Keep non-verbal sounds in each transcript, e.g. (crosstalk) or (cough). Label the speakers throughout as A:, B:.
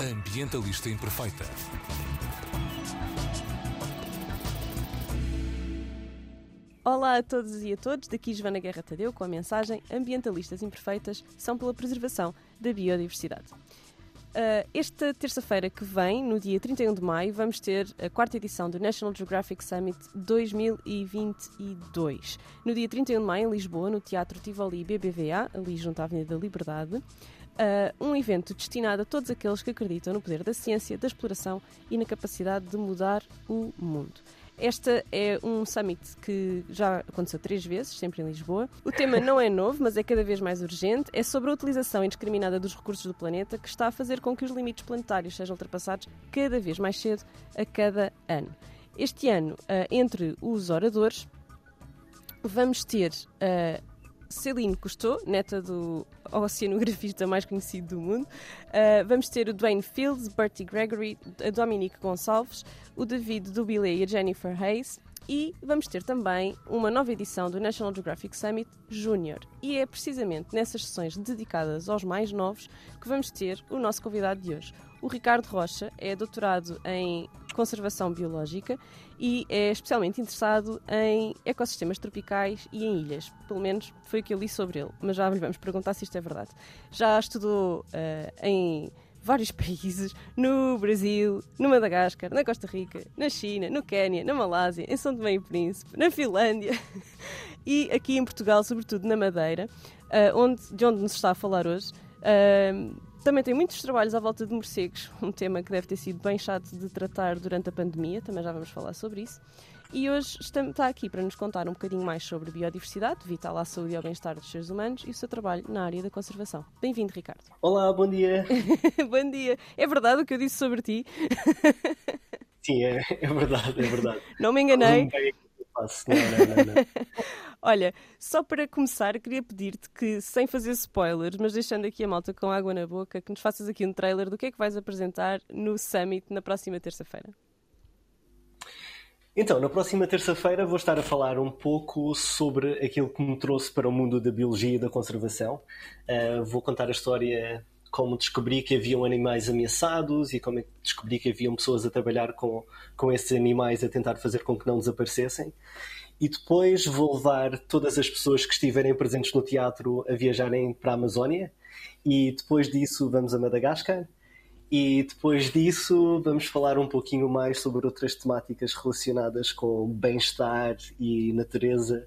A: Ambientalista Imperfeita.
B: Olá a todos e a todos, daqui Joana Guerra Tadeu com a mensagem Ambientalistas Imperfeitas são pela preservação da biodiversidade. Uh, esta terça-feira que vem, no dia 31 de maio, vamos ter a quarta edição do National Geographic Summit 2022. No dia 31 de maio, em Lisboa, no Teatro Tivoli BBVA, ali junto à Avenida da Liberdade, uh, um evento destinado a todos aqueles que acreditam no poder da ciência, da exploração e na capacidade de mudar o mundo. Esta é um summit que já aconteceu três vezes, sempre em Lisboa. O tema não é novo, mas é cada vez mais urgente. É sobre a utilização indiscriminada dos recursos do planeta que está a fazer com que os limites planetários sejam ultrapassados cada vez mais cedo a cada ano. Este ano, eh, entre os oradores, vamos ter uh, Celine Cousteau, neta do oceanografista mais conhecido do mundo. Uh, vamos ter o Dwayne Fields, Bertie Gregory, a Dominique Gonçalves, o David Dubilé e a Jennifer Hayes. E vamos ter também uma nova edição do National Geographic Summit Junior. E é precisamente nessas sessões dedicadas aos mais novos que vamos ter o nosso convidado de hoje. O Ricardo Rocha é doutorado em conservação biológica e é especialmente interessado em ecossistemas tropicais e em ilhas. Pelo menos foi o que eu li sobre ele, mas já lhe vamos perguntar se isto é verdade. Já estudou uh, em vários (laughs) países, no Brasil, no Madagascar, na Costa Rica, na China, no Quênia, na Malásia, em São Tomé e Príncipe, na Finlândia (laughs) e aqui em Portugal, sobretudo na Madeira, uh, onde, de onde nos está a falar hoje. Uh, também tem muitos trabalhos à volta de morcegos, um tema que deve ter sido bem chato de tratar durante a pandemia, também já vamos falar sobre isso. E hoje está aqui para nos contar um bocadinho mais sobre biodiversidade, vital à saúde e ao bem-estar dos seres humanos e o seu trabalho na área da conservação. Bem-vindo, Ricardo.
C: Olá, bom dia. (laughs)
B: bom dia. É verdade o que eu disse sobre ti?
C: Sim, é, é verdade, é verdade.
B: Não me enganei.
C: Não, não, não, não. (laughs)
B: Olha, só para começar, queria pedir-te que, sem fazer spoilers, mas deixando aqui a malta com água na boca, que nos faças aqui um trailer do que é que vais apresentar no Summit na próxima terça-feira.
C: Então, na próxima terça-feira vou estar a falar um pouco sobre aquilo que me trouxe para o mundo da biologia e da conservação. Uh, vou contar a história como descobri que haviam animais ameaçados e como é descobri que haviam pessoas a trabalhar com, com esses animais a tentar fazer com que não desaparecessem. E depois vou levar todas as pessoas que estiverem presentes no teatro a viajarem para a Amazónia. E depois disso vamos a Madagascar. E depois disso vamos falar um pouquinho mais sobre outras temáticas relacionadas com bem-estar e natureza.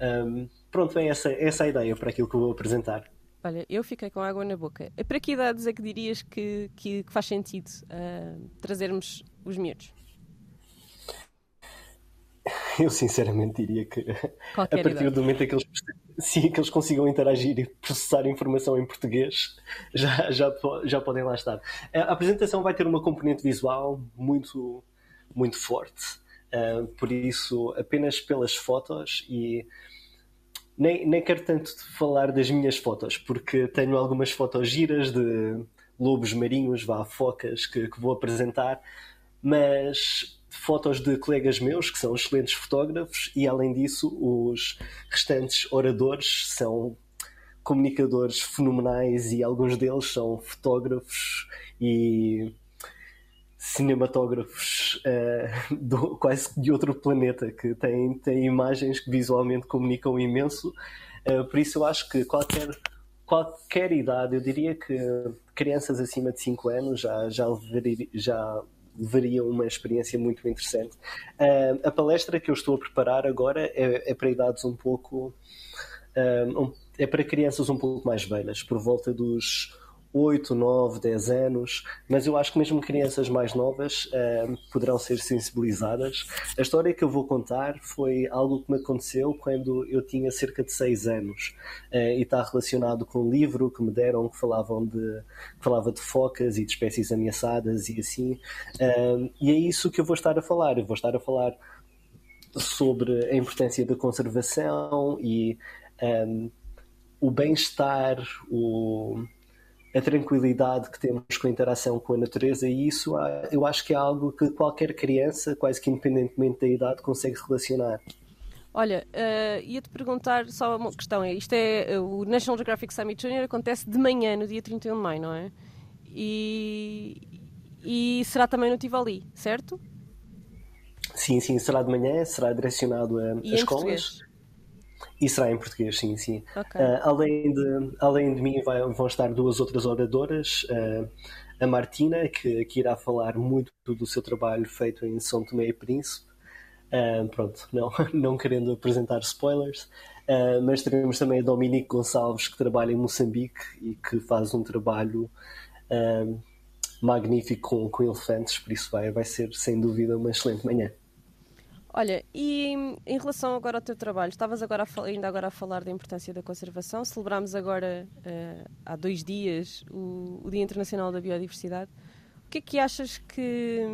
C: Um, pronto, é essa, essa a ideia para aquilo que eu vou apresentar.
B: Olha, eu fiquei com água na boca. Para que idades é que dirias que, que, que faz sentido uh, trazermos os miúdos?
C: Eu sinceramente diria que
B: Qualquer
C: a partir
B: idade.
C: do momento em que eles, sim, que eles consigam interagir e processar informação em português, já, já, já podem lá estar. A apresentação vai ter uma componente visual muito, muito forte. Uh, por isso, apenas pelas fotos e nem, nem quero tanto falar das minhas fotos, porque tenho algumas fotos giras de lobos marinhos, vá, focas, que, que vou apresentar, mas fotos de colegas meus que são excelentes fotógrafos e além disso os restantes oradores são comunicadores fenomenais e alguns deles são fotógrafos e cinematógrafos uh, (laughs) do, quase de outro planeta que têm, têm imagens que visualmente comunicam imenso uh, por isso eu acho que qualquer qualquer idade eu diria que crianças acima de 5 anos já já, já levaria uma experiência muito interessante. Uh, a palestra que eu estou a preparar agora é, é para idades um pouco. Um, é para crianças um pouco mais velhas, por volta dos 8, 9, 10 anos, mas eu acho que mesmo crianças mais novas uh, poderão ser sensibilizadas. A história que eu vou contar foi algo que me aconteceu quando eu tinha cerca de 6 anos uh, e está relacionado com um livro que me deram que, falavam de, que falava de focas e de espécies ameaçadas e assim. Uh, e é isso que eu vou estar a falar. Eu vou estar a falar sobre a importância da conservação e um, o bem-estar, o a tranquilidade que temos com a interação com a natureza e isso eu acho que é algo que qualquer criança, quase que independentemente da idade, consegue relacionar.
B: Olha, uh, ia-te perguntar só uma questão. Isto é o National Geographic Summit Junior acontece de manhã, no dia 31 de maio, não é? e, e será também no Tivoli, certo?
C: Sim, sim, será de manhã, será direcionado a,
B: E
C: escolas.
B: português?
C: E será em português, sim, sim.
B: Ok.
C: Ah, além, de, além de mim vai- vão estar duas outras oradoras, ah, a Martina, que, que irá falar muito do seu trabalho feito em São Tomé e Príncipe. Ah, pronto, não, (laughs) não querendo apresentar spoilers, mas teremos também a Dominique Gonçalves, que trabalha em Moçambique e que faz um trabalho magnífico com, com elefantes, por isso vai, vai ser sem dúvida uma excelente manhã.
B: Olha, e em relação agora ao teu trabalho, estavas agora ainda agora a falar da importância da conservação. Celebramos agora, eh, há dois dias, o, o Dia Internacional da Biodiversidade. O que é que achas que,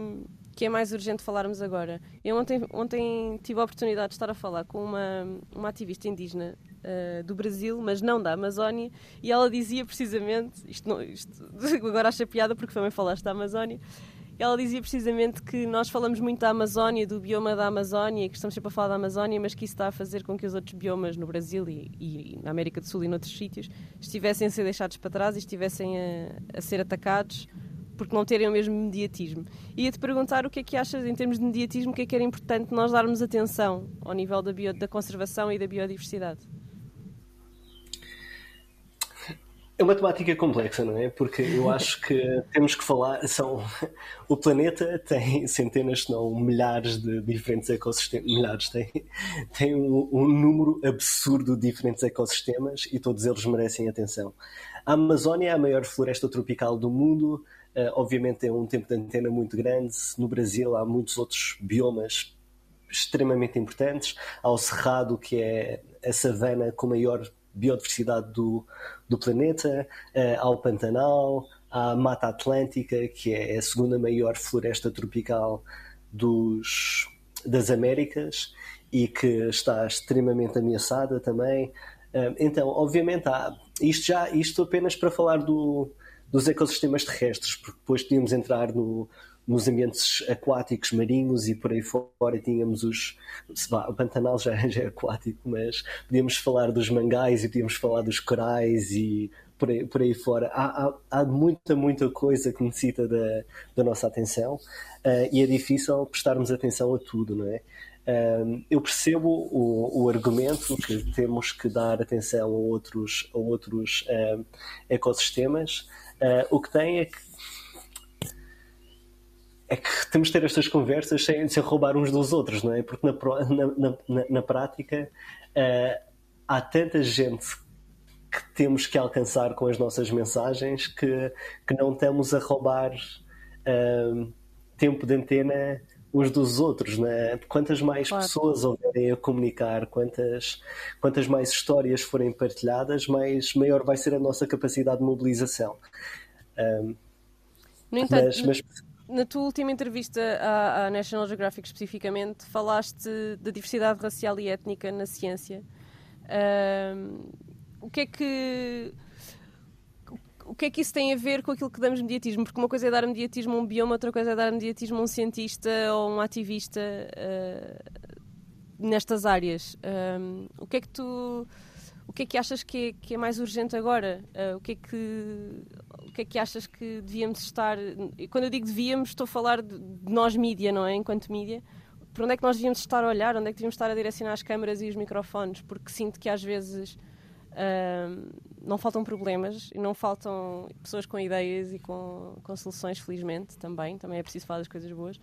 B: que é mais urgente falarmos agora? Eu ontem, ontem tive a oportunidade de estar a falar com uma, uma ativista indígena eh, do Brasil, mas não da Amazónia, e ela dizia precisamente, isto, não, isto (laughs) agora acha piada porque também falaste da Amazónia, ela dizia precisamente que nós falamos muito da Amazónia, do bioma da Amazónia, que estamos sempre a falar da Amazónia, mas que isso está a fazer com que os outros biomas no Brasil e, e na América do Sul e noutros sítios estivessem a ser deixados para trás e estivessem a, a ser atacados porque não terem o mesmo mediatismo. Ia-te perguntar o que é que achas, em termos de mediatismo, o que é que era importante nós darmos atenção ao nível da, bio- da conservação e da biodiversidade?
C: É uma temática complexa, não é? Porque eu (laughs) acho que temos que falar. São, o planeta tem centenas, se não milhares de diferentes ecossistemas. Milhares, tem, tem um, um número absurdo de diferentes ecossistemas e todos eles merecem atenção. A Amazónia é a maior floresta tropical do mundo. eh, obviamente tem um tempo de antena muito grande. No Brasil há muitos outros biomas extremamente importantes. Há o Cerrado, que é a savana com maior biodiversidade do, do planeta, eh, há o Pantanal, a Mata Atlântica, que é a segunda maior floresta tropical dos, das Américas e que está extremamente ameaçada também. Eh, Então, obviamente, há, isto já isto apenas para falar do, dos ecossistemas terrestres, porque depois podíamos entrar no, nos ambientes aquáticos, marinhos e por aí fora tínhamos os. O Pantanal já, (laughs) já é aquático, mas podíamos falar dos mangais e podíamos falar dos corais e por aí, por aí fora. Há, há, há muita, muita coisa que necessita da, da nossa atenção eh, e é difícil prestarmos atenção a tudo, não é? Um, eu percebo o, o argumento que temos que dar atenção a outros, a outros um, ecossistemas. Uh, o que tem é que é que temos de ter estas conversas sem, sem roubar uns dos outros, não é? Porque na, na, na, na- prática uh, há tanta gente que temos que alcançar com as nossas mensagens que, que não estamos a roubar um, tempo de antena uns dos outros, né? Quantas mais
B: Claro.
C: pessoas houverem a comunicar, quantas, quantas mais histórias forem partilhadas, mais maior vai ser a nossa capacidade de mobilização. Um,
B: No entanto,
C: mas, mas
B: Na tua última entrevista à, à National Geographic especificamente, falaste da diversidade racial e étnica na ciência. O que é que o que é que isso tem a ver com aquilo que damos mediatismo? Porque uma coisa é dar mediatismo a um bioma, outra coisa é dar mediatismo a um cientista ou um ativista ah, nestas áreas. Ahm, o que é que tu que é que achas que é, que é mais urgente agora? Ah, o que é que o que é que achas que devíamos estar e quando eu digo devíamos estou a falar de, de nós mídia, não é? Enquanto mídia, para onde é que nós devíamos estar a olhar? Onde é que devíamos estar a direcionar as câmaras e os microfones? Porque sinto que às vezes ahm, não faltam problemas e não faltam pessoas com ideias e com, com soluções, felizmente, também. Também é preciso falar das coisas boas.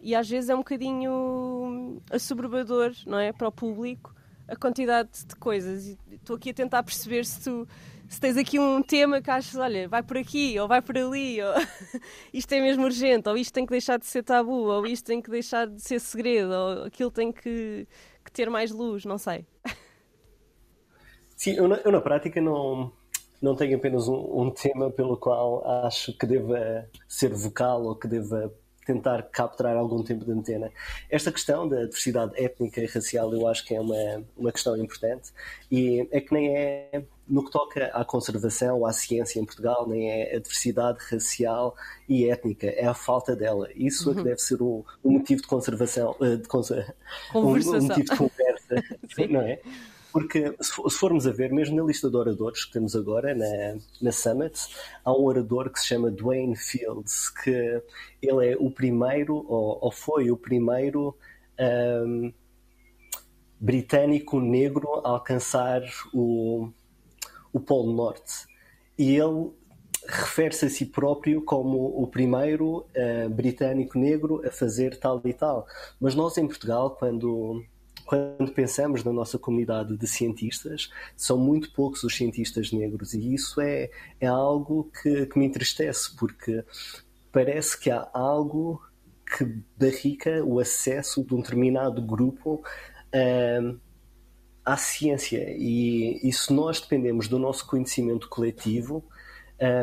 B: E às vezes é um bocadinho assoberbador, não é? Para o público, a quantidade de coisas. Estou aqui a tentar perceber se tu se tens aqui um tema que achas, olha, vai por aqui, ou vai por ali, ou (laughs) isto é mesmo urgente, ou isto tem que deixar de ser tabu, ou isto tem que deixar de ser segredo, ou aquilo tem que, que ter mais luz, não sei.
C: Sim, eu na, eu na prática não, não tenho apenas um, um tema pelo qual acho que deva ser vocal ou que deva tentar capturar algum tempo de antena. Esta questão da diversidade étnica e racial eu acho que é uma, uma questão importante e é que nem é no que toca à conservação, à ciência em Portugal, nem é a diversidade racial e étnica, é a falta dela. Isso é que deve ser o, o motivo de conservação, eh, de conser- um, um
B: Conversação. (laughs)
C: motivo de conversa, (laughs) não é? Porque se formos a ver, mesmo na lista de oradores que temos agora na, na Summit, há um orador que se chama Dwayne Fields, que ele é o primeiro, ou, ou foi o primeiro um, britânico negro a alcançar o, o Polo Norte. E ele refere-se a si próprio como o primeiro uh, britânico negro a fazer tal e tal. Mas nós em Portugal, quando, quando pensamos na nossa comunidade de cientistas, são muito poucos os cientistas negros e isso é, é algo que, que me entristece, porque parece que há algo que barrica o acesso de um determinado grupo uh, à ciência. E, e se nós dependemos do nosso conhecimento coletivo,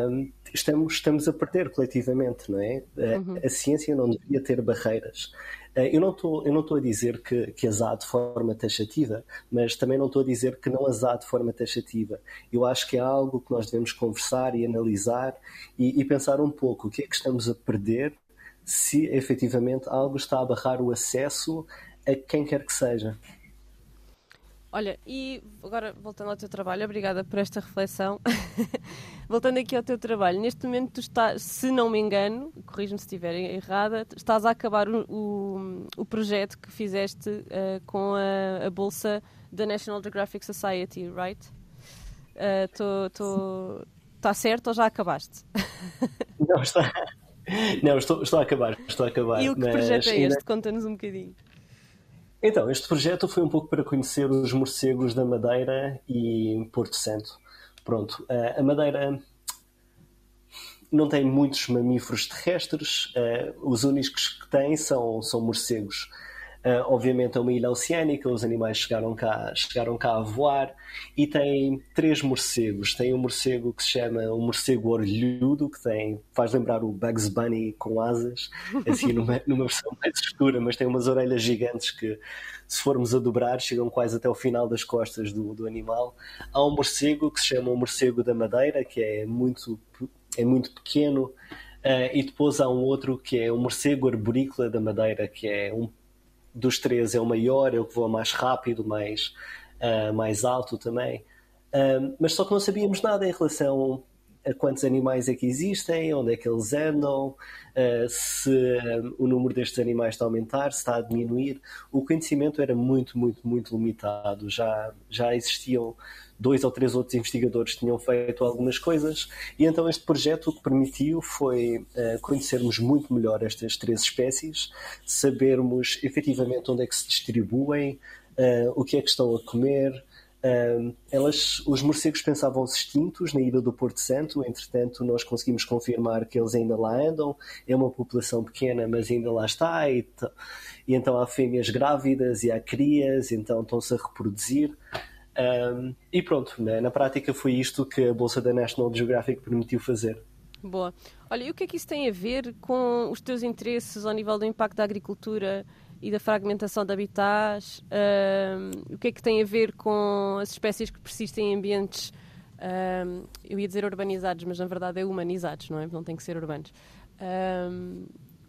C: um, estamos, estamos a perder coletivamente, não é? Uhum. A, a, ciência não deveria ter barreiras. Uh, eu não estou eu não estou a dizer que, que as há de forma taxativa, mas também não estou a dizer que não as há de forma taxativa. Eu acho que é algo que nós devemos conversar e analisar e, e pensar um pouco o que é que estamos a perder se efetivamente algo está a barrar o acesso a quem quer que seja.
B: Olha, e agora voltando ao teu trabalho, obrigada por esta reflexão. (laughs) voltando aqui ao teu trabalho, neste momento tu estás, se não me engano, corrijo-me se estiver errada, estás a acabar o, o, o projeto que fizeste uh, com a, a, bolsa da National Geographic Society, right? Está uh, certo ou já acabaste? (laughs)
C: não, está. Não, estou, estou a acabar, estou a acabar.
B: E o que projeto é este? Conta-nos um bocadinho.
C: Então, este projeto foi um pouco para conhecer os morcegos da Madeira e Porto Santo. Pronto, a Madeira não tem muitos mamíferos terrestres, eh, os únicos que tem são, são morcegos. Uh, obviamente é uma ilha oceânica, os animais chegaram cá, chegaram cá a voar e tem três morcegos. Tem um morcego que se chama o morcego orelhudo, que tem, faz lembrar o Bugs Bunny com asas, (laughs) assim numa, numa versão mais escura, mas tem umas orelhas gigantes que, se formos a dobrar, chegam quase até o final das costas do, do animal. Há um morcego que se chama o morcego da madeira, que é muito, é muito pequeno. Uh, e depois há um outro que é o morcego arborícola da madeira, que é um dos três é o maior, é o que voa mais rápido, mais, uh, mais alto também. Uh, mas só que não sabíamos nada em relação a quantos animais é que existem, onde é que eles andam, uh, se o número destes animais está a aumentar, se está a diminuir. O conhecimento era muito, muito, muito limitado. Já, já existiam dois ou três outros investigadores tinham feito algumas coisas, e então este projeto o que permitiu foi uh, conhecermos muito melhor estas três espécies, sabermos efetivamente onde é que se distribuem, uh, o que é que estão a comer. Uh, elas, os morcegos pensavam-se extintos na ilha do Porto Santo, entretanto, nós conseguimos confirmar que eles ainda lá andam. É uma população pequena, mas ainda lá está. E, e então há fêmeas grávidas e há crias, então estão-se a reproduzir. Um, e pronto, né? na prática foi isto que a Bolsa da National Geographic permitiu fazer.
B: Boa. Olha, e o que é que isso tem a ver com os teus interesses ao nível do impacto da agricultura e da fragmentação de habitats? Um, o que é que tem a ver com as espécies que persistem em ambientes, um, eu ia dizer urbanizados, mas na verdade é humanizados, não é? Não tem que ser urbanos.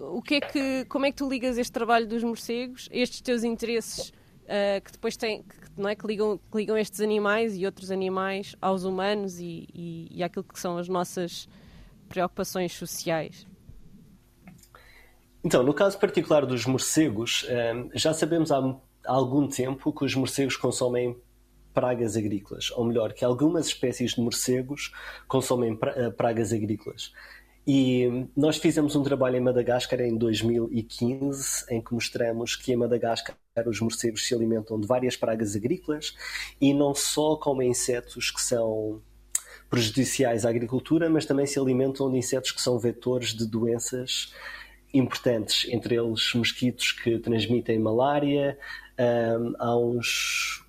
B: o que é que, como é que tu ligas este trabalho dos morcegos, estes teus interesses uh, que depois têm, que, não é, que ligam, que ligam estes animais e outros animais aos humanos e, e, e àquilo que são as nossas preocupações sociais.
C: Então, no caso particular dos morcegos, eh, já sabemos há algum tempo que os morcegos consomem pragas agrícolas, ou melhor, que algumas espécies de morcegos consomem eh, pragas agrícolas. E nós fizemos um trabalho em Madagascar em 2015, em que mostramos que em Madagascar os morcegos se alimentam de várias pragas agrícolas e não só comem insetos que são prejudiciais à agricultura, mas também se alimentam de insetos que são vetores de doenças importantes, entre eles mosquitos que transmitem malária, um, há uns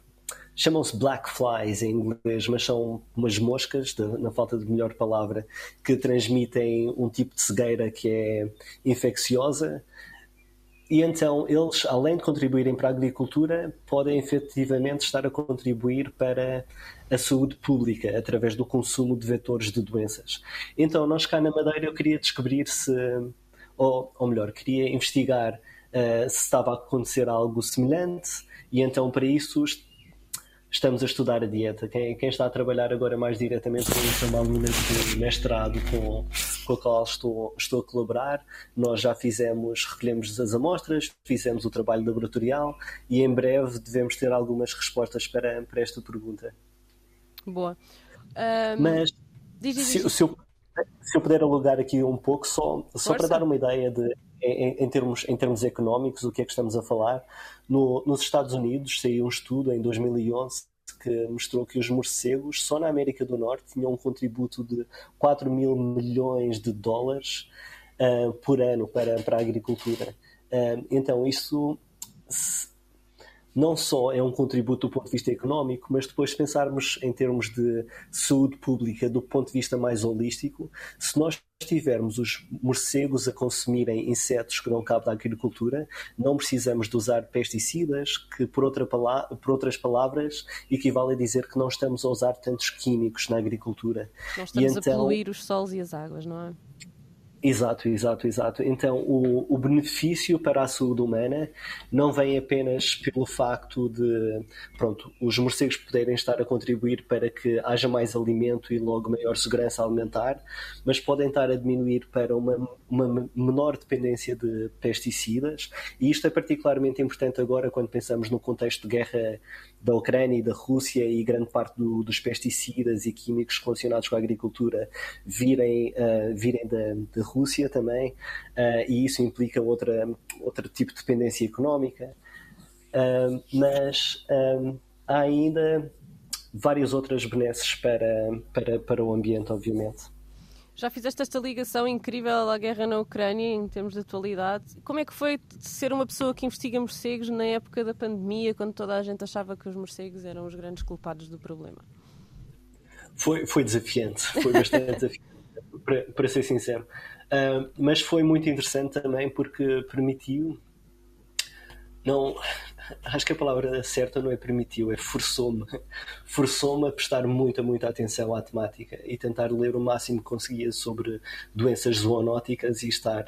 C: chamam-se black flies em inglês, mas são umas moscas, na falta de melhor palavra, que transmitem um tipo de cegueira que é infecciosa. E então eles, além de contribuírem para a agricultura, podem efetivamente estar a contribuir para a saúde pública através do consumo de vetores de doenças. Então, nós cá na Madeira eu queria descobrir se, ou, ou melhor, queria investigar uh, se estava a acontecer algo semelhante, e então para isso estamos a estudar a dieta. Quem, quem, está a trabalhar agora mais diretamente com isso é uma aluna de mestrado com, com a qual estou, estou a colaborar. Nós já fizemos, recolhemos as amostras, fizemos o trabalho laboratorial e em breve devemos ter algumas respostas para, para esta pergunta.
B: Boa.
C: Um, Mas diz, diz, diz. Se, se, eu, se eu puder alugar aqui um pouco, só, só para dar uma ideia de em, em, termos, em termos económicos, o que é que estamos a falar? No, nos Estados Unidos saiu um estudo em 2011 que mostrou que os morcegos, só na América do Norte, tinham um contributo de 4 mil milhões de dólares uh, por ano para, para a agricultura. Uh, então, isso não só é um contributo do ponto de vista económico, mas depois se pensarmos em termos de saúde pública do ponto de vista mais holístico, se nós tivermos os morcegos a consumirem insetos que dão cabo da agricultura, não precisamos de usar pesticidas, que por, outra por outras palavras equivale a dizer que não estamos a usar tantos químicos na agricultura.
B: Não estamos então, a poluir os solos e as águas, não é?
C: Exato, exato, exato. Então, o, o, benefício para a saúde humana não vem apenas pelo facto de, pronto, os morcegos poderem estar a contribuir para que haja mais alimento e logo maior segurança alimentar, mas podem estar a diminuir para uma, uma menor dependência de pesticidas, e isto é particularmente importante agora quando pensamos no contexto de guerra da Ucrânia e da Rússia e grande parte do, dos pesticidas e químicos relacionados com a agricultura virem, uh, virem da, da, Rússia também, uh, e isso implica outra, outro tipo de dependência económica. Uh, mas há ainda várias outras benesses para, para, para o ambiente, obviamente.
B: Já fizeste esta ligação incrível à guerra na Ucrânia em termos de atualidade. Como é que foi ser uma pessoa que investiga morcegos na época da pandemia, quando toda a gente achava que os morcegos eram os grandes culpados do problema?
C: Foi, foi desafiante, foi bastante (laughs) desafiante, para, para, ser sincero. Uh, mas foi muito interessante também porque permitiu. Não, acho que a palavra certa não é permitiu, é forçou-me. Forçou-me a prestar muita, muita atenção à temática e tentar ler o máximo que conseguia sobre doenças zoonóticas e, estar,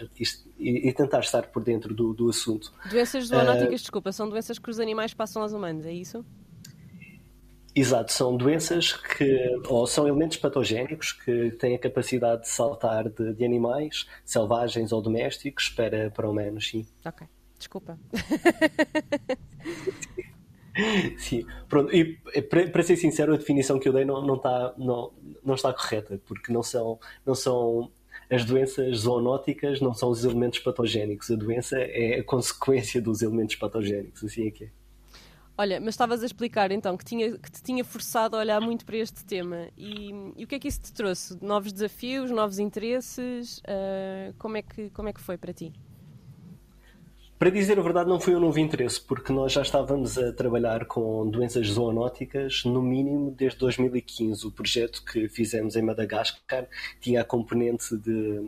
C: e, e tentar estar por dentro do, do assunto.
B: Doenças zoonóticas, uh, desculpa, são doenças que os animais passam aos humanos, é isso?
C: Exato, são doenças que, ou são elementos patogénicos que têm a capacidade de saltar de, de animais selvagens ou domésticos para, para humanos, sim.
B: Ok. Desculpa. (laughs)
C: Sim, pronto. E para, ser sincero, a definição que eu dei não, não, está, não, não está correta, porque não são, não são as doenças zoonóticas, não são os elementos patogénicos. A doença é a consequência dos elementos patogénicos, assim é que é.
B: Olha, mas estavas a explicar então que, tinha, que te tinha forçado a olhar muito para este tema e, e o que é que isso te trouxe? Novos desafios, novos interesses? Uh, como, é que, como é que foi para ti?
C: Para dizer a verdade, não foi um novo interesse, porque nós já estávamos a trabalhar com doenças zoonóticas, no mínimo desde 2015. O projeto que fizemos em Madagascar tinha a componente de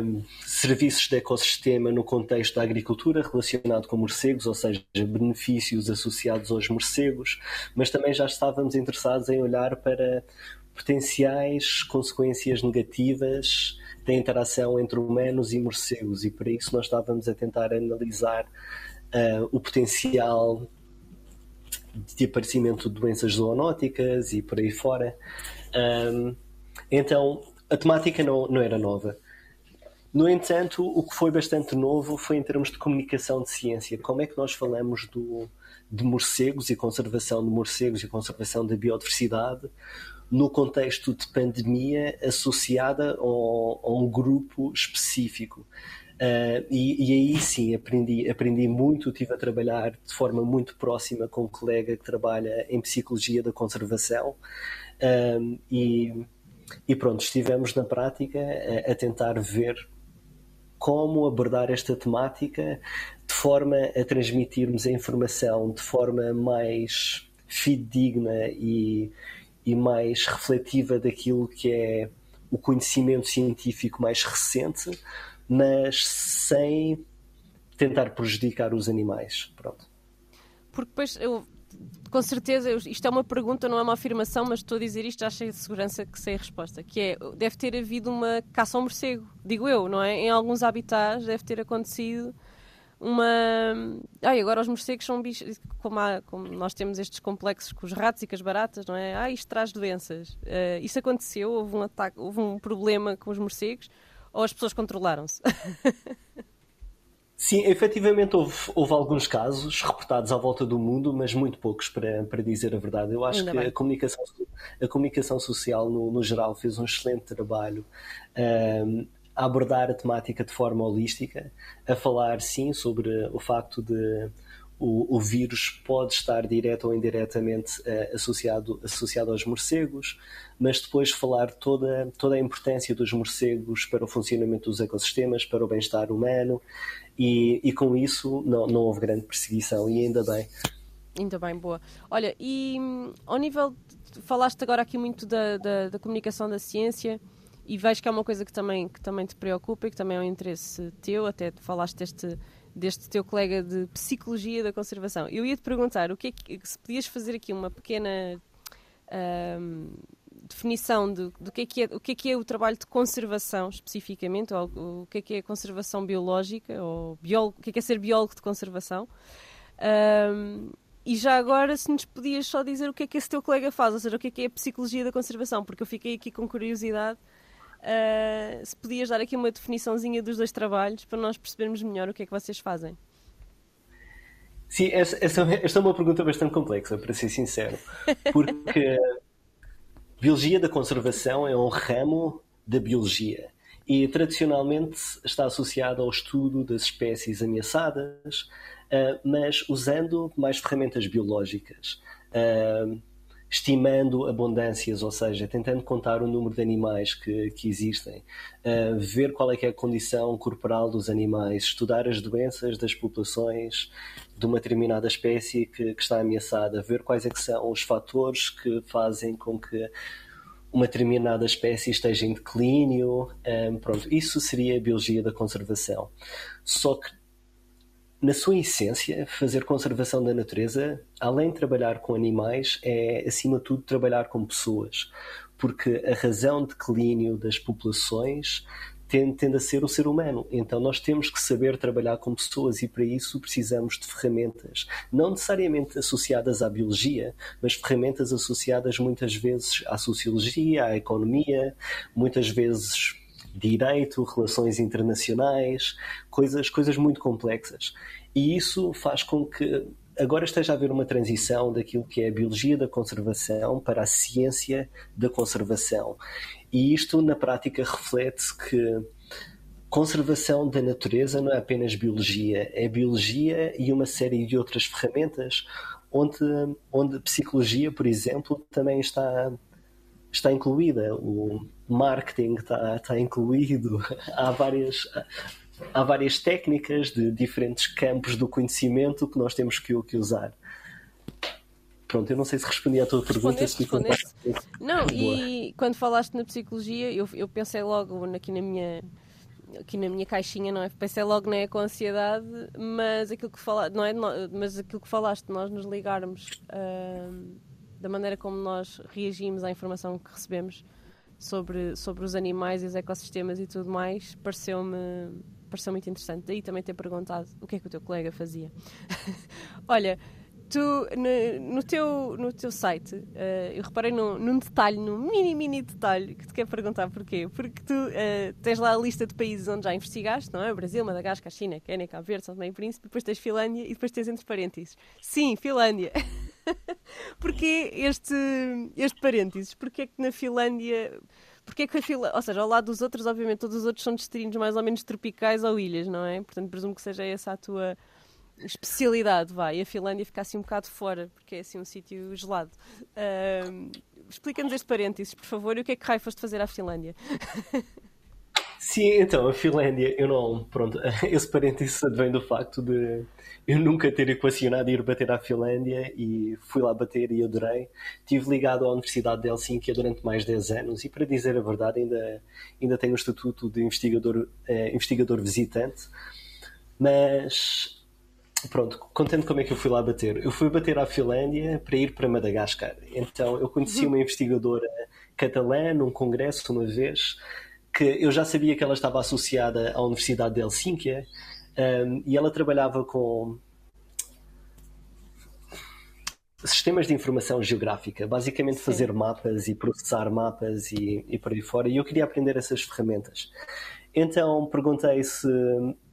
C: um, serviços de ecossistema no contexto da agricultura relacionado com morcegos, ou seja, benefícios associados aos morcegos, mas também já estávamos interessados em olhar para potenciais consequências negativas da interação entre humanos e morcegos, e para isso nós estávamos a tentar analisar uh, o potencial de aparecimento de doenças zoonóticas e por aí fora. Um, então, a temática não, não era nova. No entanto, o que foi bastante novo foi em termos de comunicação de ciência. Como é que nós falamos do, de morcegos e conservação de morcegos e conservação da biodiversidade no contexto de pandemia associada a um grupo específico. Uh, e, e, aí sim aprendi, aprendi muito, estive a trabalhar de forma muito próxima com um colega que trabalha em psicologia da conservação uh, e, e, pronto, estivemos na prática a, a, tentar ver como abordar esta temática de forma a transmitirmos a informação de forma mais fidedigna e, e mais refletiva daquilo que é o conhecimento científico mais recente, mas sem tentar prejudicar os animais. Pronto.
B: Porque depois eu com certeza, isto é uma pergunta, não é uma afirmação, mas estou a dizer isto já cheio de segurança que sei a resposta, que é, deve ter havido uma caça ao morcego, digo eu, não é? Em alguns habitats deve ter acontecido uma. Ai, agora os morcegos são bichos. Como, há, como, nós temos estes complexos com os ratos e com as baratas, não é? Ah, isto traz doenças. Uh, isso aconteceu? Houve um ataque, houve um problema com os morcegos? Ou as pessoas controlaram-se?
C: Sim, efetivamente houve, houve, alguns casos reportados à volta do mundo, mas muito poucos, para, para dizer a verdade. Eu acho Ainda que a comunicação, a comunicação social, no, no geral, fez um excelente trabalho um, a abordar a temática de forma holística, a falar, sim, sobre o facto de o, o vírus pode estar direto ou indiretamente uh, associado, associado aos morcegos, mas depois falar toda, toda a importância dos morcegos para o funcionamento dos ecossistemas, para o bem-estar humano, e, e com isso não, não houve grande perseguição, e ainda bem.
B: Ainda bem, boa. Olha, e hum, ao nível. Falaste agora aqui muito da, da, da, comunicação da ciência e vejo que é uma coisa que também, que também te preocupa e que também é um interesse teu, até falaste deste, deste teu colega de Psicologia da Conservação. Eu ia te perguntar o que é que, se podias fazer aqui uma pequena. Hum, definição de, do que é que é, o que é que é o trabalho de conservação especificamente, ou o que é que é conservação biológica, ou biólogo, o que é que é ser biólogo de conservação. Um, e já agora, se nos podias só dizer o que é que esse teu colega faz, ou seja, o que é que é a psicologia da conservação, porque eu fiquei aqui com curiosidade. Uh, se podias dar aqui uma definiçãozinha dos dois trabalhos para nós percebermos melhor o que é que vocês fazem.
C: Sim, essa, esta é uma pergunta bastante complexa, para ser sincero, porque (laughs) Biologia da conservação é um ramo da biologia e tradicionalmente está associado ao estudo das espécies ameaçadas, uh, mas usando mais ferramentas biológicas. Estimando abundâncias, ou seja, tentando contar o número de animais que, que existem, uh, ver qual é, é a condição corporal dos animais, estudar as doenças das populações de uma determinada espécie que, que está ameaçada, ver quais é são os fatores que fazem com que uma determinada espécie esteja em declínio, um, eh, pronto, isso seria a biologia da conservação. Só que na sua essência, fazer conservação da natureza, além de trabalhar com animais, é acima de tudo trabalhar com pessoas, porque a razão de declínio das populações tende, tende a ser o ser humano. Então nós temos que saber trabalhar com pessoas e para isso precisamos de ferramentas, não necessariamente associadas à biologia, mas ferramentas associadas muitas vezes à sociologia, à economia, muitas vezes direito, relações internacionais, coisas, coisas muito complexas. E isso faz com que agora esteja a haver uma transição daquilo que é a biologia da conservação para a ciência da conservação. E isto, na prática, reflete que conservação da natureza não é apenas biologia, é biologia e uma série de outras ferramentas, onde, onde psicologia, por exemplo, também está, está incluída. O marketing está, está incluído. (laughs) Há várias há várias técnicas de diferentes campos do conhecimento que nós temos que, que usar. Pronto, eu não sei se respondi à tua pergunta.
B: Respondeste. Não, e quando falaste na psicologia, eu, eu pensei logo aqui na minha aqui na minha caixinha, não é? Pensei logo não é com ansiedade, mas aquilo que falaste, não é? Mas aquilo que falaste, nós nos ligarmos uh, da maneira como nós reagimos à informação que recebemos sobre, sobre os animais e os ecossistemas e tudo mais, pareceu-me pareceu muito interessante. Daí também ter perguntado o que é que o teu colega fazia. (laughs) Olha, tu no, no, teu, no teu site, uh, eu reparei num, num, detalhe, num mini, mini detalhe que te quero perguntar porquê. Porque tu uh, tens lá a lista de países onde já investigaste, não é? Brasil, Madagascar, China, Quênia, Cabo Verde, São Tomé e Príncipe, depois tens Finlândia e depois tens entre parênteses. Sim, Finlândia. (laughs) (laughs) Porquê este, este parênteses? Porquê que na Finlândia porque é que a fila, ou seja, ao lado dos outros, obviamente, todos os outros são destinos mais ou menos tropicais ou ilhas, não é? Portanto, presumo que seja essa a tua especialidade, vai. E a Finlândia fica assim um bocado fora, porque é assim um sítio gelado. Uh, Explica-nos este parênteses, por favor, e o que é que raio foste fazer à Finlândia? (laughs)
C: Sim, então, a Finlândia, eu não. Pronto, (laughs) esse parênteses advém do facto de eu nunca ter equacionado ir bater à Finlândia e fui lá bater e adorei. Estive ligado à Universidade de Helsínquia durante mais de 10 anos e, para dizer a verdade, ainda, ainda tenho o estatuto de investigador, eh, investigador visitante. Mas, pronto, contente como é que eu fui lá bater. Eu fui bater à Finlândia para ir para Madagascar. Então, eu conheci uhum. uma investigadora catalã num congresso uma vez que eu já sabia que ela estava associada à Universidade de Helsínquia Um, e ela trabalhava com sistemas de informação geográfica, basicamente Sim. fazer mapas e processar mapas e, e por aí fora. E eu queria aprender essas ferramentas. Então perguntei se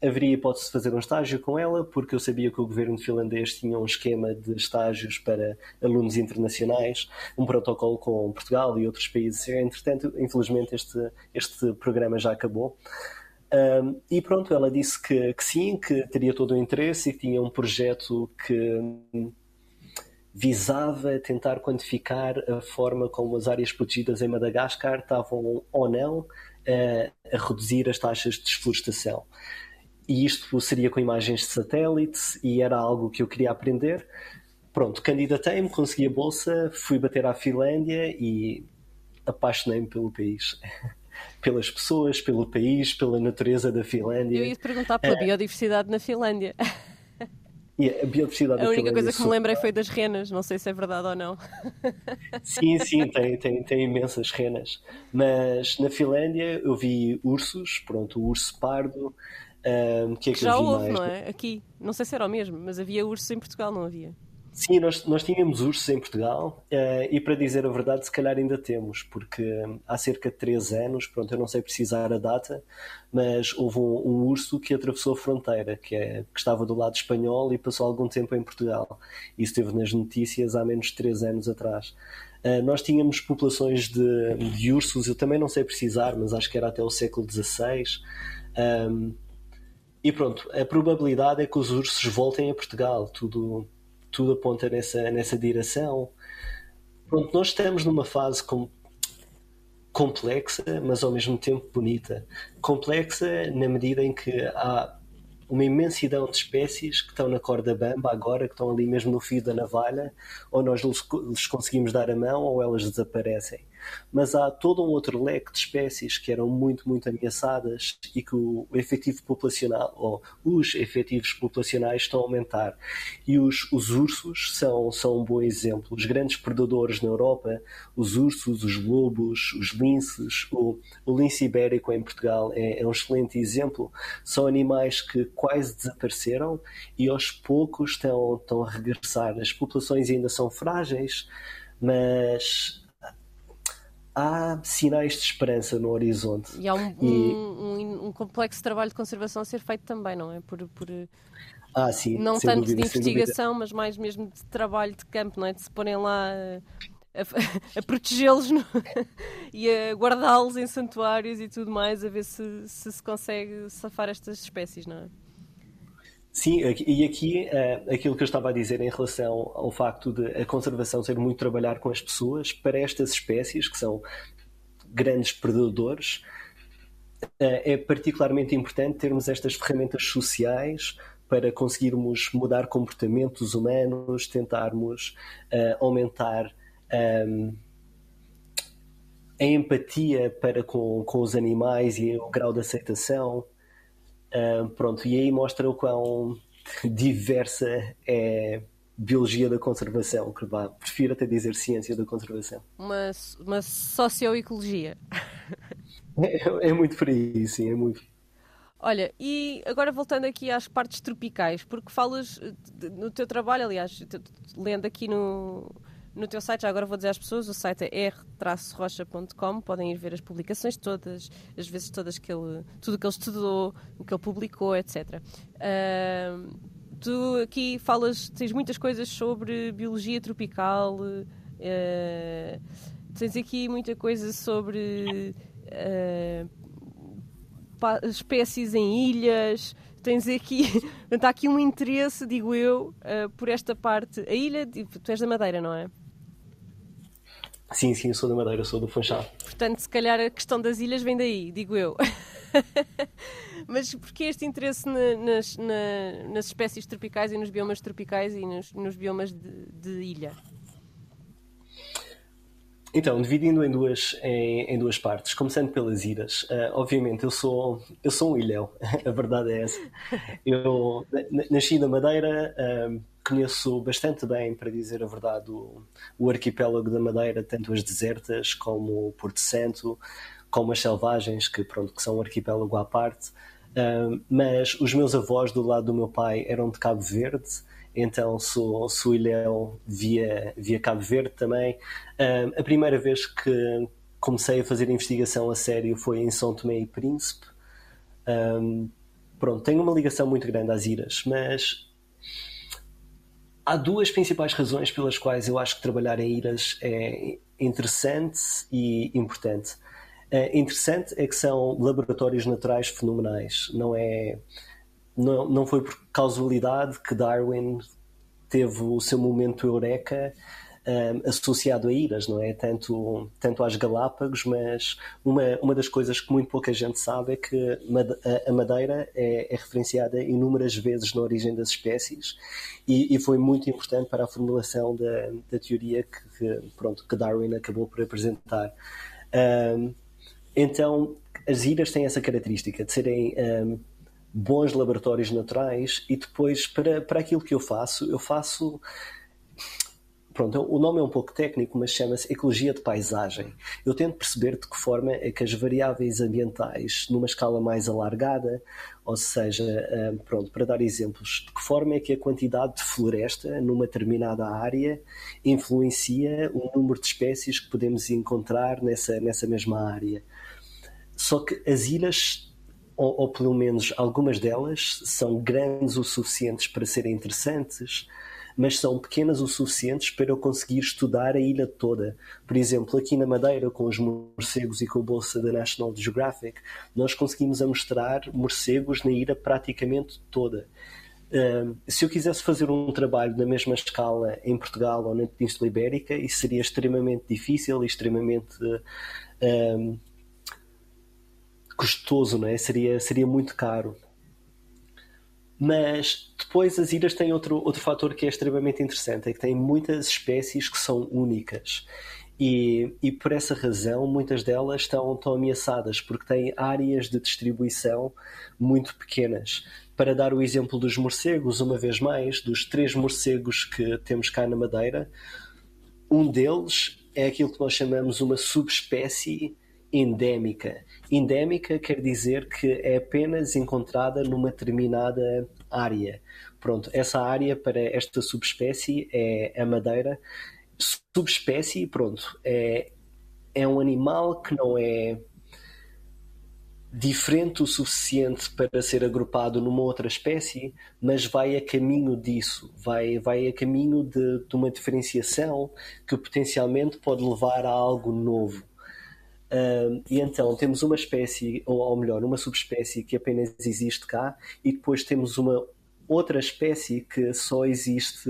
C: haveria hipótese de fazer um estágio com ela, porque eu sabia que o governo finlandês tinha um esquema de estágios para alunos internacionais, um protocolo com Portugal e outros países. Entretanto, infelizmente, este, este programa já acabou. Um, e pronto, ela disse que, que, sim, que teria todo o interesse e que tinha um projeto que visava tentar quantificar a forma como as áreas protegidas em Madagascar estavam ou não a, a reduzir as taxas de desflorestação. E isto seria com imagens de satélite e era algo que eu queria aprender. Pronto, candidatei-me, consegui a bolsa, fui bater à Finlândia e apaixonei-me pelo país. (laughs) Pelas pessoas, pelo país, pela natureza da Finlândia.
B: Eu ia te perguntar pela é... biodiversidade na Finlândia. (laughs)
C: A biodiversidade
B: A única coisa que me lembrei foi das renas, não sei se é verdade ou não.
C: Sim, (laughs) sim, tem, tem, tem imensas renas. Mas na Finlândia eu vi ursos, pronto, o urso pardo. Um, que é que
B: Já
C: houve,
B: mais? não é? Aqui. Não sei se era o mesmo, mas havia ursos em Portugal, não havia?
C: Sim, nós, nós tínhamos ursos em Portugal uh, e, para dizer a verdade, se calhar ainda temos, porque há cerca de 3 anos, pronto, eu não sei precisar a data, mas houve um, um, urso que atravessou a fronteira, que, é, que estava do lado espanhol e passou algum tempo em Portugal. Isso esteve nas notícias há menos de 3 anos atrás. Uh, nós tínhamos populações de, de, ursos, eu também não sei precisar, mas acho que era até o século XVI. Um, e pronto, a probabilidade é que os ursos voltem a Portugal, tudo tudo aponta nessa, nessa direção. Pronto, nós estamos numa fase com, complexa, mas ao mesmo tempo bonita. Complexa na medida em que há uma imensidão de espécies que estão na corda bamba agora, que estão ali mesmo no fio da navalha, ou nós lhes conseguimos dar a mão ou elas desaparecem mas há todo um outro leque de espécies que eram muito, muito ameaçadas e que o efetivo populacional, ou os efetivos populacionais estão a aumentar. E os, os ursos são, são um bom exemplo. Os grandes predadores na Europa, os ursos, os lobos, os linces, o, o lince ibérico em Portugal é, é um excelente exemplo. São animais que quase desapareceram e aos poucos estão, estão a regressar. As populações ainda são frágeis, mas há sinais de esperança no horizonte.
B: E há um, e... um, um, um complexo trabalho de conservação a ser feito também, não é? Por, por...
C: Ah, sim,
B: não tanto dúvida, de investigação, mas mais mesmo de trabalho de campo, não é? De se porem lá a, (laughs) a, a protegê-los e a guardá-los em santuários e tudo mais, a ver se se, se consegue safar estas espécies, não é?
C: Sim, e aqui uh, aquilo que eu estava a dizer em relação ao facto de a conservação ser muito trabalhar com as pessoas para estas espécies que são grandes predadores, uh, é particularmente importante termos estas ferramentas sociais para conseguirmos mudar comportamentos humanos, tentarmos uh, aumentar um, a empatia para com, com os animais e o grau de aceitação. Uh, pronto, e aí mostra o quão (laughs) diversa é biologia da conservação, que vá, prefiro até dizer ciência da conservação.
B: Uma, uma socioecologia. (laughs)
C: É, é muito por aí, sim, é muito.
B: Olha, e agora voltando aqui às partes tropicais, porque falas no teu trabalho, aliás, lendo aqui no, no teu site, já agora vou dizer às pessoas, o site é r-rocha.com, podem ir ver as publicações todas, as vezes todas que ele, tudo que ele estudou, o que ele publicou, etc. Uh, tu aqui falas, tens muitas coisas sobre biologia tropical, uh, tens aqui muita coisa sobre uh, espécies em ilhas, tens aqui, (laughs) está aqui um interesse, digo eu, uh, por esta parte. A ilha, tu és da Madeira, não é?
C: Sim, sim, eu sou da Madeira, sou do Funchal.
B: Portanto, se calhar a questão das ilhas vem daí, digo eu. (laughs) Mas porquê este interesse na, nas, na, nas espécies tropicais e nos biomas tropicais e nos, nos biomas de, de, ilha?
C: Então, dividindo em duas, em, em duas partes, começando pelas ilhas. Uh, obviamente, eu sou, eu sou um ilhéu, (laughs) a verdade é essa. Eu nasci na Madeira, uh, conheço bastante bem, para dizer a verdade, o, o, arquipélago da Madeira, tanto as desertas como o Porto Santo, como as selvagens, que, pronto, que são um arquipélago à parte. Uh, mas os meus avós do lado do meu pai eram de Cabo Verde, então sou, sou ilhéu via, via Cabo Verde também. Uh, a primeira vez que comecei a fazer investigação a sério foi em São Tomé e Príncipe. Um, pronto, tenho uma ligação muito grande às ilhas, mas há duas principais razões pelas quais eu acho que trabalhar em ilhas é interessante e importante. É interessante é que são laboratórios naturais fenomenais. Não é não, não foi por causalidade que Darwin teve o seu momento eureka um, associado a ilhas, não é? Tanto, tanto às Galápagos, mas uma, uma das coisas que muito pouca gente sabe é que a Madeira é, é referenciada inúmeras vezes na origem das espécies e, e, foi muito importante para a formulação da, da teoria que, que, pronto, que Darwin acabou por apresentar. Um, então, as ilhas têm essa característica de serem um, bons laboratórios naturais e depois, para, para aquilo que eu faço, eu faço Pronto, o nome é um pouco técnico, mas chama-se ecologia de paisagem. Eu tento perceber de que forma é que as variáveis ambientais, numa escala mais alargada, ou seja, ah, pronto, para dar exemplos, de que forma é que a quantidade de floresta numa determinada área influencia o número de espécies que podemos encontrar nessa, nessa mesma área. Só que as ilhas ou, ou, pelo menos algumas delas, são grandes o suficientes para serem interessantes, mas são pequenas o suficientes para eu conseguir estudar a ilha toda. Por exemplo, aqui na Madeira, com os morcegos e com a bolsa da National Geographic, nós conseguimos mostrar morcegos na ilha praticamente toda. Uh, se eu quisesse fazer um trabalho na mesma escala em Portugal ou na Península Ibérica, isso seria extremamente difícil e extremamente uh, custoso, não é? seria, seria muito caro. Mas depois as ilhas têm outro, outro fator que é extremamente interessante, é que têm muitas espécies que são únicas. E, e por essa razão muitas delas estão, estão ameaçadas, porque têm áreas de distribuição muito pequenas. Para dar o exemplo dos morcegos, uma vez mais, dos três morcegos que temos cá na Madeira, um deles é aquilo que nós chamamos uma subespécie endémica. Endémica quer dizer que é apenas encontrada numa determinada área. Pronto, essa área para esta subespécie é a madeira. Subespécie, pronto, é, é um animal que não é diferente o suficiente para ser agrupado numa outra espécie, mas vai a caminho disso, vai, vai a caminho de, de uma diferenciação que potencialmente pode levar a algo novo. E então temos uma espécie, ou, ou melhor, uma subespécie que apenas existe cá, e depois temos uma outra espécie que só existe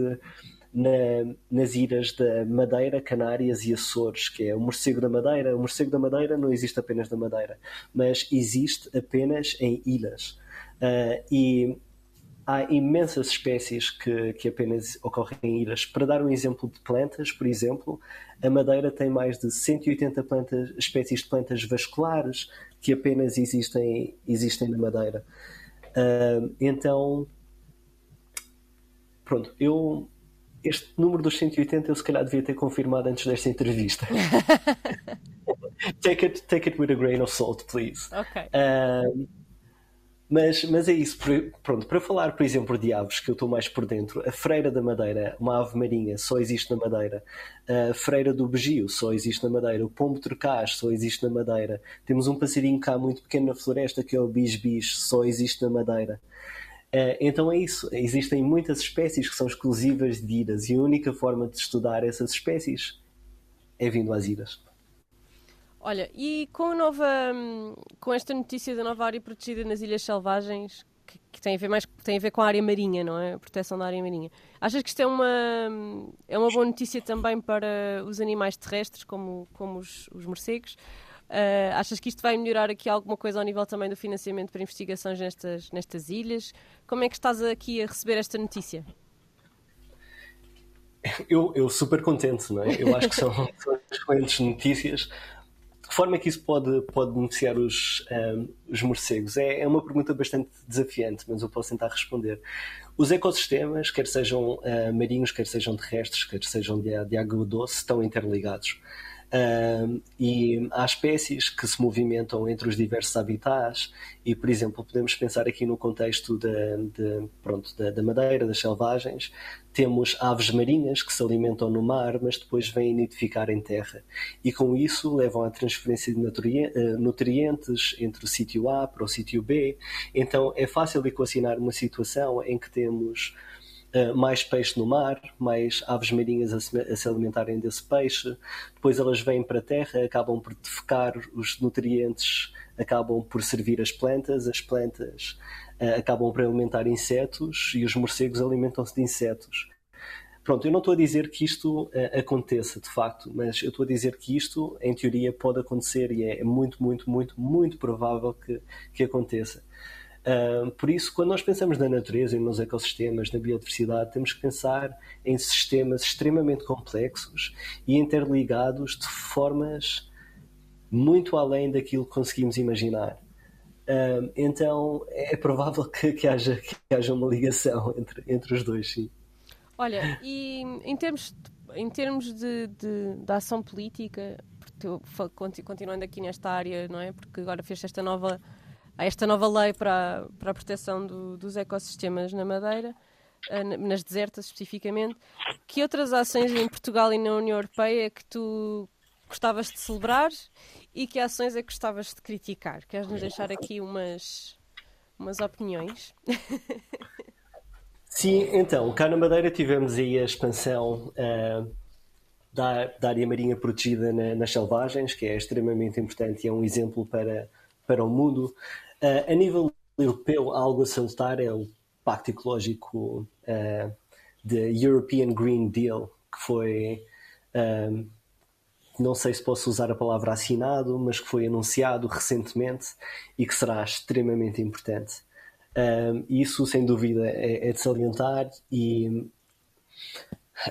C: na, nas ilhas da Madeira, Canárias e Açores, que é o morcego da Madeira. O morcego da Madeira não existe apenas na Madeira, mas existe apenas em ilhas. Uh, e há imensas espécies que, que apenas ocorrem em ilhas. Para dar um exemplo de plantas, por exemplo, a Madeira tem mais de 180 plantas, espécies de plantas vasculares que apenas existem, existem na Madeira. Uh, então, pronto, eu este número dos 180 eu se calhar devia ter confirmado antes desta entrevista. (laughs) take, it, take it with a grain of salt, please.
B: Ok.
C: Uh, mas, mas é isso. Pronto, para falar, por exemplo, de aves, que eu estou mais por dentro, a freira da Madeira, uma ave marinha, só existe na Madeira. A freira do Begio só existe na Madeira. O pombo trocaz só existe na Madeira. Temos um passarinho cá muito pequeno na floresta que é o bis-bis, só existe na Madeira. Uh, então é isso. Existem muitas espécies que são exclusivas de ilhas e a única forma de estudar essas espécies é vindo às ilhas.
B: Olha, e com nova, com esta notícia da nova área protegida nas Ilhas Selvagens, que, que, tem a ver mais tem a ver com a área marinha, não é? A proteção da área marinha. Achas que isto é uma é uma boa notícia também para os animais terrestres, como como os, os morcegos? Uh, achas que isto vai melhorar aqui alguma coisa ao nível também do financiamento para investigações nestas nestas ilhas? Como é que estás aqui a receber esta notícia?
C: Eu, eu super contente, não é? Eu acho que são, (laughs) são excelentes notícias que forma é que isso pode, pode beneficiar os, um, ehm, os morcegos? É, é, uma pergunta bastante desafiante, mas eu posso tentar responder. Os ecossistemas, quer sejam uh, marinhos, quer sejam terrestres, quer sejam de, de água doce, estão interligados. Um, e há espécies que se movimentam entre os diversos habitats e, por exemplo, podemos pensar aqui no contexto de, de, pronto, da, da, madeira, das selvagens, temos aves marinhas que se alimentam no mar, mas depois vêm nidificar em terra. E com isso levam à transferência de eh, nutrientes entre o sítio A para o sítio B. Então é fácil equacionar uma situação em que temos Uh, mais peixe no mar, mais aves marinhas a se, a se, alimentarem desse peixe. Depois elas vêm para a terra, acabam por defecar os nutrientes, acabam por servir as plantas. As plantas acabam por alimentar insetos e os morcegos alimentam-se de insetos. Pronto, eu não estou a dizer que isto uh, aconteça de facto, mas eu estou a dizer que isto, em teoria, pode acontecer e é muito, muito, muito, muito provável que, que aconteça. Uh, por isso, quando nós pensamos na natureza e nos ecossistemas, na biodiversidade, temos que pensar em sistemas extremamente complexos e interligados de formas muito além daquilo que conseguimos imaginar. Uh, então, é provável que, que, haja, que haja uma ligação entre, entre os dois, sim.
B: Olha, e em termos de, em termos de, de, de ação política, continuando aqui nesta área, não é? Porque agora fez esta nova esta nova lei para, para a proteção do, dos ecossistemas na Madeira, eh, nas desertas especificamente. Que outras ações em Portugal e na União Europeia é que tu gostavas de celebrar e que ações é que gostavas de criticar? Queres-nos deixar aqui umas, umas opiniões? (laughs)
C: Sim, então, cá na Madeira tivemos aí a expansão uh, da, da área marinha protegida na, nas selvagens, que é extremamente importante e é um exemplo para, para o mundo. Uh, a nível europeu, algo a salutar é o Pacto Ecológico uh, de European Green Deal, que foi, não sei se posso usar a palavra assinado, mas que foi anunciado recentemente e que será extremamente importante. Uh, isso, sem dúvida, é, é de salientar e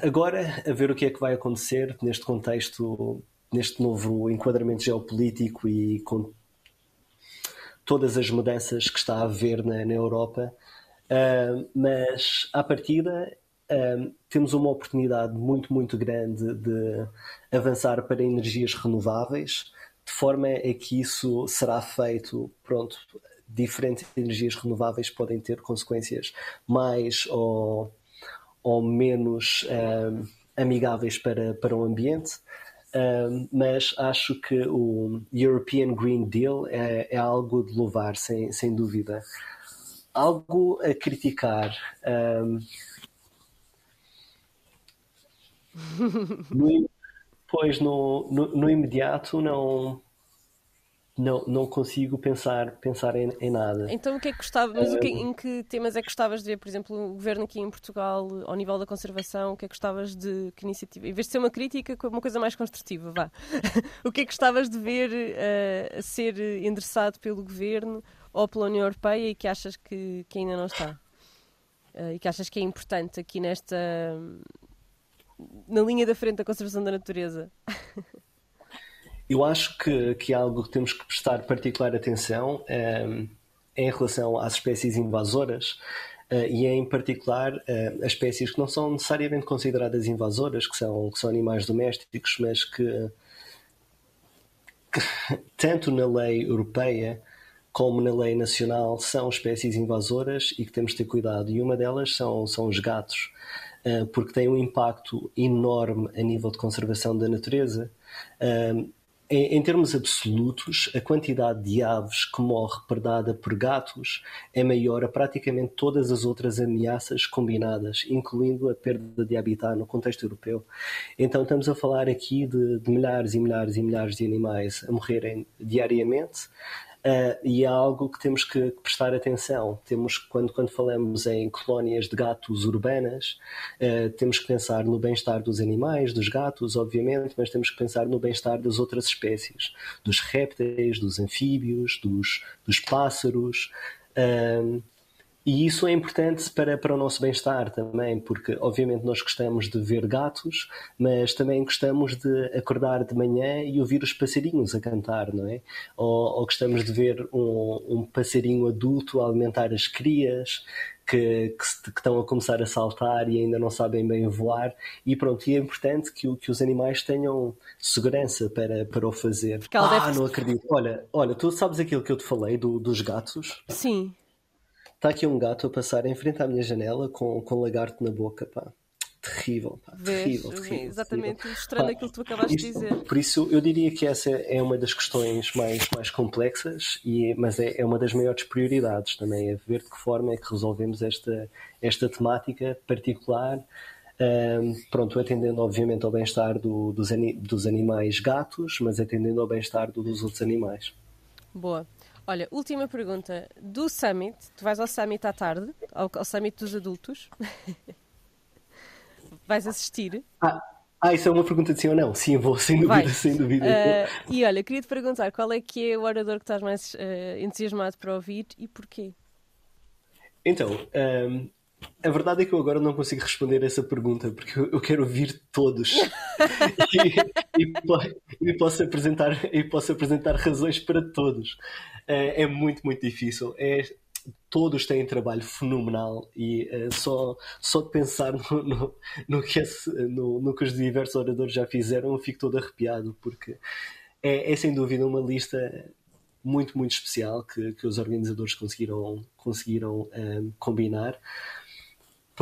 C: agora a ver o que é que vai acontecer neste contexto, neste novo enquadramento geopolítico e com todas as mudanças que está a haver na, na Europa, uh, mas à partida uh, temos uma oportunidade muito, muito grande de avançar para energias renováveis, de forma a que isso será feito, pronto, diferentes energias renováveis podem ter consequências mais ou, ou menos uh, amigáveis para, para o ambiente mas acho que o European Green Deal é, é algo de louvar, sem, sem dúvida. Algo a criticar. Um, no, pois no, no, no imediato não não, não consigo pensar, pensar em, em nada.
B: Então o que é que gostavas, mas que, em que temas é que gostavas de ver, por exemplo, o governo aqui em Portugal, ao nível da conservação, o que é que gostavas de que iniciativa, em vez de ser uma crítica, uma coisa mais construtiva, vá. (laughs) o que é que gostavas de ver uh, a ser endereçado pelo governo ou pela União Europeia e que achas que, que ainda não está? Uh, e que achas que é importante aqui nesta. Na linha da frente da conservação da natureza?
C: Eu acho que, que algo que temos que prestar particular atenção é, em relação às espécies invasoras uh, e em particular uh, as espécies que não são necessariamente consideradas invasoras, que são, que são animais domésticos, mas que, que (laughs) tanto na lei europeia como na lei nacional são espécies invasoras e que temos de ter cuidado. E uma delas são, são os gatos, porque têm um impacto enorme a nível de conservação da natureza. Em, em, termos absolutos, a quantidade de aves que morre predada por gatos é maior a praticamente todas as outras ameaças combinadas, incluindo a perda de habitat no contexto europeu. Então estamos a falar aqui de, de milhares e milhares e milhares de animais a morrerem diariamente, Uh, e é algo que temos que, prestar atenção. Temos, quando, quando falamos em colónias de gatos urbanas, uh, temos que pensar no bem-estar dos animais, dos gatos, obviamente, mas temos que pensar no bem-estar das outras espécies, dos répteis, dos anfíbios, dos, dos pássaros. Uh, e isso é importante para, para o nosso bem-estar também, porque obviamente nós gostamos de ver gatos, mas também gostamos de acordar de manhã e ouvir os passarinhos a cantar, não é? Ou, ou gostamos de ver um, um passarinho adulto a alimentar as crias, que, que, que, estão a começar a saltar e ainda não sabem bem voar. E pronto, e é importante que, que os animais tenham segurança para, para o fazer. Ah, deve... não acredito. Olha, olha, tu sabes aquilo que eu te falei do, dos gatos?
B: Sim.
C: Está aqui um gato a passar em frente à minha janela com, com lagarto na boca, pá terrível, pá, terrível, terrível,
B: Exatamente, terrível. mostrando aquilo que tu acabaste de dizer.
C: Por isso, eu diria que essa é uma das questões mais, mais complexas, e, mas é, é uma das maiores prioridades também, é ver de que forma é que resolvemos esta, esta temática particular. Um, pronto, atendendo obviamente ao bem-estar do, dos, dos animais gatos, mas atendendo ao bem-estar dos outros animais.
B: Boa. Olha, última pergunta. Do Summit, tu vais ao Summit à tarde, ao, ao Summit dos adultos. (laughs) Vais assistir?
C: Ah, ah, isso é uma pergunta de sim ou não? Sim, vou, sem dúvida, Vai. sem dúvida.
B: Uh, e olha, queria te perguntar qual é que é o orador que estás mais uh, entusiasmado para ouvir e porquê?
C: Então, um, a verdade é que eu agora não consigo responder essa pergunta porque eu, quero ouvir todos (laughs) e, e, e, posso apresentar, e posso apresentar razões para todos. Uh, é muito, muito difícil. É, todos têm trabalho fenomenal e uh, só, só de pensar no, no, no, que esse, no, no, que os diversos oradores já fizeram eu fico todo arrepiado porque é, é sem dúvida uma lista muito, muito especial que, que os organizadores conseguiram, conseguiram um, eh, combinar.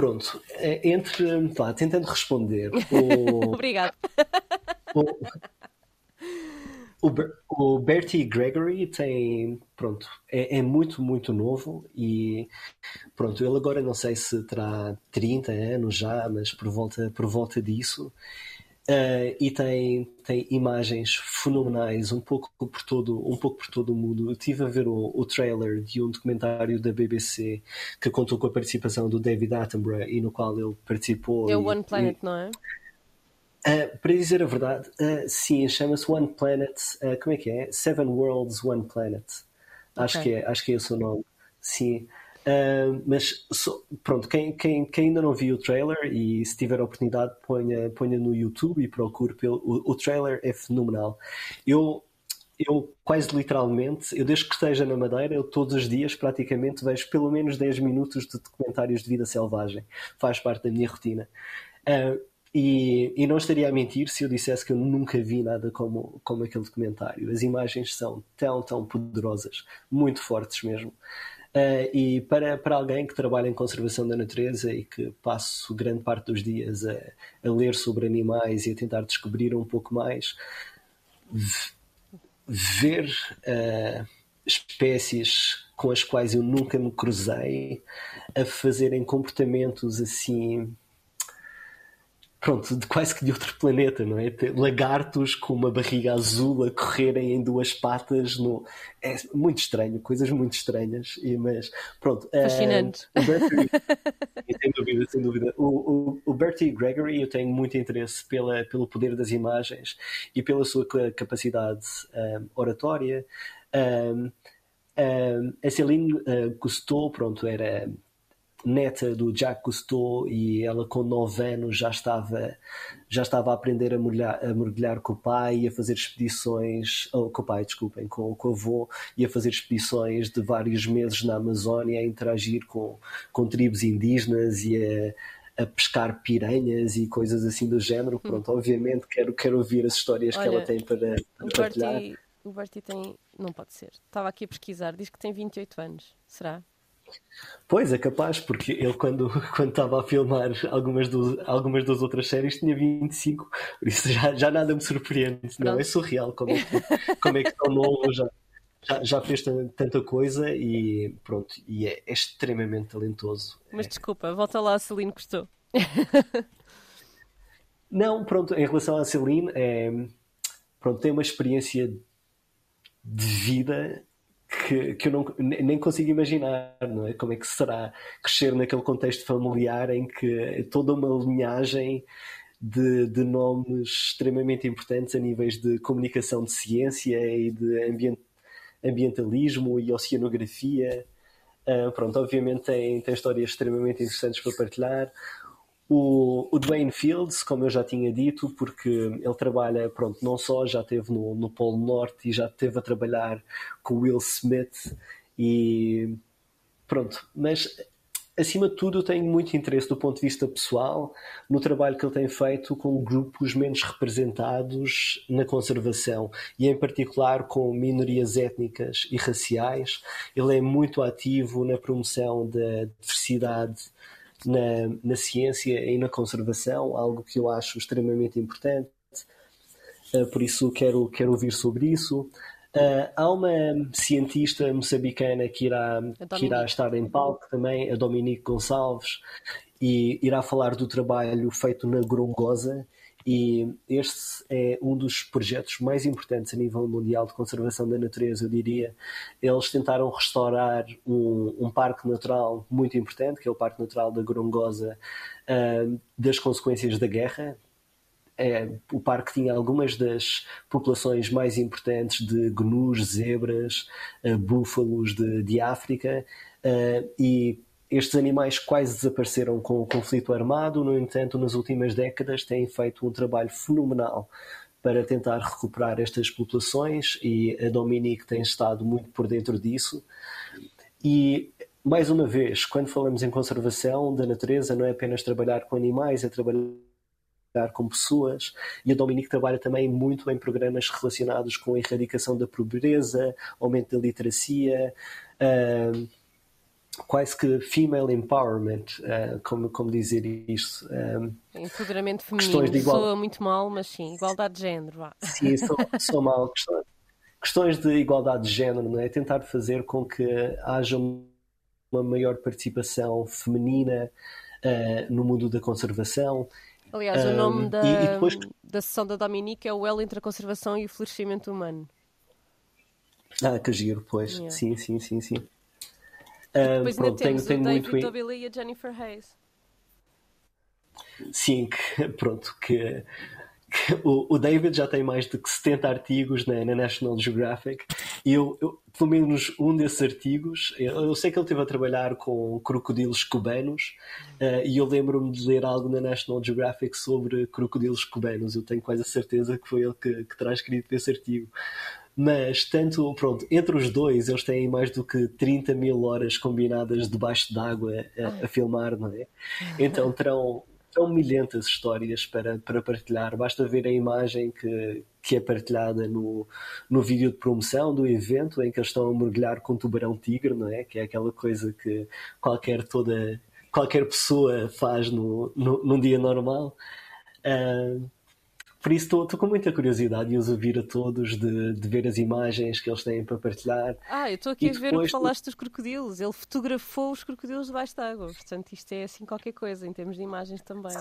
C: Pronto, eh, entre. Vá, tentando responder.
B: O, (laughs) Obrigado.
C: O, o, o Bertie Gregory tem, pronto, é, é, muito, muito novo e pronto, ele agora não sei se terá 30 anos já, mas por volta, por volta disso. Uh, e tem, tem imagens fenomenais um pouco por todo, um pouco por todo o mundo. Eu estive a ver o, o trailer de um documentário da BBC que contou com a participação do David Attenborough e no qual ele participou.
B: É o One Planet, e, não é?
C: Uh, para dizer a verdade, uh, sim, chama-se One Planet. Como é que é? Seven Worlds, One Planet. Acho, okay. que, é, acho que é esse o nome. Sim. Mas so, pronto, quem, quem, quem, ainda não viu o trailer e se tiver oportunidade, ponha, ponha no YouTube e procure pelo. O, o trailer é fenomenal. Eu, eu quase literalmente, eu desde que esteja na Madeira, eu todos os dias praticamente vejo pelo menos 10 minutos de documentários de vida selvagem. Faz parte da minha rotina. Uh, e, e, não estaria a mentir se eu dissesse que eu nunca vi nada como, como aquele documentário. As imagens são tão, tão poderosas, muito fortes mesmo. Uh, e para, para alguém que trabalha em conservação da natureza e que passo grande parte dos dias a, a ler sobre animais e a tentar descobrir um pouco mais, ver uh, espécies com as quais eu nunca me cruzei a fazerem comportamentos assim pronto, de quase que de outro planeta, não é? Lagartos com uma barriga azul a correrem em duas patas, no... é muito estranho, coisas muito estranhas, e, mas pronto.
B: Eh, Fascinante.
C: Uh, Bertie, sem dúvida, sem dúvida. O, o, o, Bertie Gregory, eu tenho muito interesse pela, pelo poder das imagens e pela sua capacidade um, eh, oratória. Um, um, a Céline uh, Cousteau, pronto, era neta do Jacques Cousteau e ela com 9 anos já estava já estava a aprender a mergulhar, a mergulhar com o pai e a fazer expedições oh, com o pai, desculpem, com, com o avô e a fazer expedições de vários meses na Amazónia a interagir com, com tribos indígenas e a, a pescar piranhas e coisas assim do género. Hum. Pronto, obviamente quero, quero ouvir as histórias Olha, que ela tem para, para partilhar. Bertie,
B: o Bertie tem, não pode ser, estava aqui a pesquisar, diz que tem 28 anos, será?
C: Pois, é capaz, porque ele, quando, (laughs) quando estava a filmar algumas, algumas das outras séries, tinha 25, por isso já, já nada me surpreende. Não, é surreal como é que, como é que tão novo já, já, já fez tanta coisa e pronto, e é, é extremamente talentoso.
B: Mas
C: é.
B: desculpa, volta lá, a Celine gostou.
C: Não, pronto, em relação à Celine, é, pronto, tem uma experiência de vida que, que eu não, nem consigo imaginar, não é? Como é que será crescer naquele contexto familiar em que toda uma linhagem de, de nomes extremamente importantes a níveis de comunicação de ciência e de ambient, ambientalismo e oceanografia. Uh, pronto, obviamente tem, tem histórias extremamente interessantes para partilhar. O, o Dwayne Fields, como eu já tinha dito, porque ele trabalha, pronto, não só já esteve no, no Polo Norte e já esteve a trabalhar com Will Smith e pronto, mas acima de tudo, tenho muito interesse do ponto de vista pessoal no trabalho que ele tem feito com grupos menos representados na conservação e, em particular, com minorias étnicas e raciais. Ele é muito ativo na promoção da diversidade na, na ciência e na conservação, algo que eu acho extremamente importante. Uh, por isso, quero, quero ouvir sobre isso. Uh, há uma cientista moçambicana que irá, que irá estar em palco também, a Dominique Gonçalves, e irá falar do trabalho feito na Grongosa. E este é um dos projetos mais importantes a nível mundial de conservação da natureza, eu diria. Eles tentaram restaurar um, um parque natural muito importante, que é o Parque Natural da Grongosa, uh, das consequências da guerra, é, o parque tinha algumas das populações mais importantes de gnus, zebras, uh, búfalos de, de África uh, e estes animais quase desapareceram com o conflito armado, no entanto, nas últimas décadas têm feito um trabalho fenomenal para tentar recuperar estas populações e a Dominique tem estado muito por dentro disso. E mais uma vez, quando falamos em conservação da natureza, não é apenas trabalhar com animais, é trabalhar com pessoas e a Dominique trabalha também muito em programas relacionados com a erradicação da pobreza, aumento da literacia, uh, quase que female empowerment, uh, como, como dizer isto?
B: Um, Empoderamento feminino, de igual... soa muito mal, mas sim, igualdade de género. Vá.
C: Sim, sou, mal. Questões, questões de igualdade de género, não é? Tentar fazer com que haja uma maior participação feminina uh, no mundo da conservação
B: Aliás, um, o nome da, e, e depois... da sessão da Dominique é o elo entre a conservação e o florescimento humano.
C: Ah, que giro, pois. Yeah. Sim, sim, sim, sim.
B: Um, depois pronto, temos tenho, tenho o David muito... e a Jennifer Hayes.
C: Sim, que, pronto, que o, o, David já tem mais de 70 artigos na, na National Geographic e eu, eu, pelo menos um desses artigos, eu, eu, sei que ele esteve a trabalhar com crocodilos cubanos uh, e eu lembro-me de ler algo na National Geographic sobre crocodilos cubanos. Eu tenho quase a certeza que foi ele que, que terá escrito esse artigo. Mas, tanto, pronto, entre os dois, eles têm mais do que 30 mil horas combinadas debaixo d'água a, a filmar, não é? (laughs) Então terão são milhentas histórias para, para partilhar. Basta ver a imagem que, que é partilhada no, no vídeo de promoção do evento em que eles estão a mergulhar com tubarão-tigre, não é? Que é aquela coisa que qualquer, toda, qualquer pessoa faz no, no, num dia normal. Uh, por isso estou com muita curiosidade e os ouvir a todos de, de, ver as imagens que eles têm para partilhar.
B: Ah, eu estou aqui e a ver o que falaste dos crocodilos. Ele fotografou os crocodilos debaixo de água. Portanto, isto é assim qualquer coisa em termos de imagens também.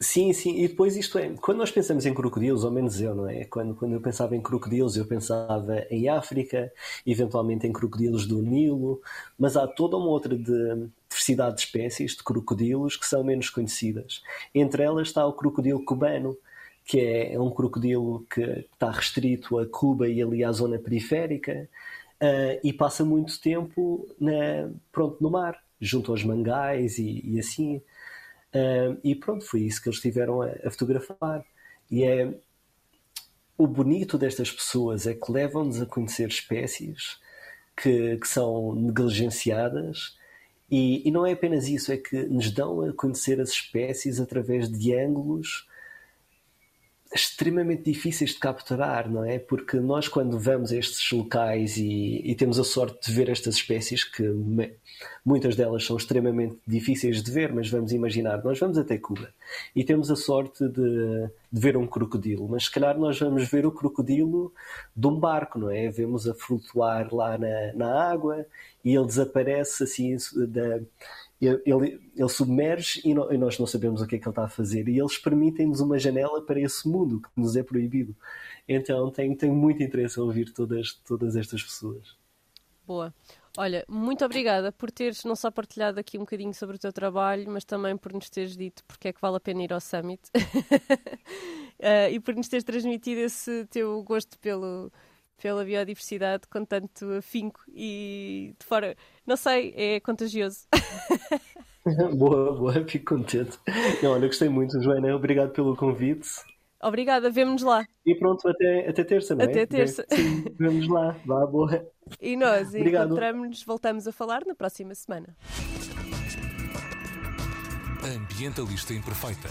C: Sim, sim, e depois isto é, quando nós pensamos em crocodilos, ao menos eu, não é? Quando, quando eu pensava em crocodilos, eu pensava em África, eventualmente em crocodilos do Nilo, mas há toda uma outra de, diversidade de espécies de crocodilos que são menos conhecidas. Entre elas está o crocodilo cubano, que é, é um crocodilo que está restrito a Cuba e ali à zona periférica uh, e passa muito tempo na, pronto, no mar, junto aos mangais e, e assim. Uh, e pronto, foi isso que eles tiveram a, a fotografar. E é o bonito destas pessoas é que levam-nos a conhecer espécies que, que são negligenciadas e, e, não é apenas isso, é que nos dão a conhecer as espécies através de ângulos extremamente difíceis de capturar, não é? Porque nós, quando vamos a estes locais e, e temos a sorte de ver estas espécies, que me, muitas delas são extremamente difíceis de ver, mas vamos imaginar, nós vamos até Cuba e temos a sorte de, de, ver um crocodilo, mas se calhar nós vamos ver o crocodilo de um barco, não é? Vemos a flutuar lá na, na água e ele desaparece assim da ele, ele submerge e, e, nós não sabemos o que é que ele está a fazer. E eles permitem-nos uma janela para esse mundo que nos é proibido. Então tenho, tenho muito interesse em ouvir todas, todas estas pessoas.
B: Boa. Olha, muito obrigada por teres não só partilhado aqui um bocadinho sobre o teu trabalho, mas também por nos teres dito porque é que vale a pena ir ao Summit uh, (laughs) e por nos teres transmitido esse teu gosto pelo, pela biodiversidade com tanto afinco e de fora, não sei, é contagioso. (laughs)
C: boa, boa, fico contente. Não, olha, gostei muito, Joana, obrigado pelo convite.
B: Obrigada, vemo-nos lá.
C: E pronto, até, até terça, não é?
B: Até terça.
C: Sim, vemos lá. Vá, boa.
B: E nós encontramos-nos, voltamos a falar na próxima semana.
A: Ambientalista Imperfeita.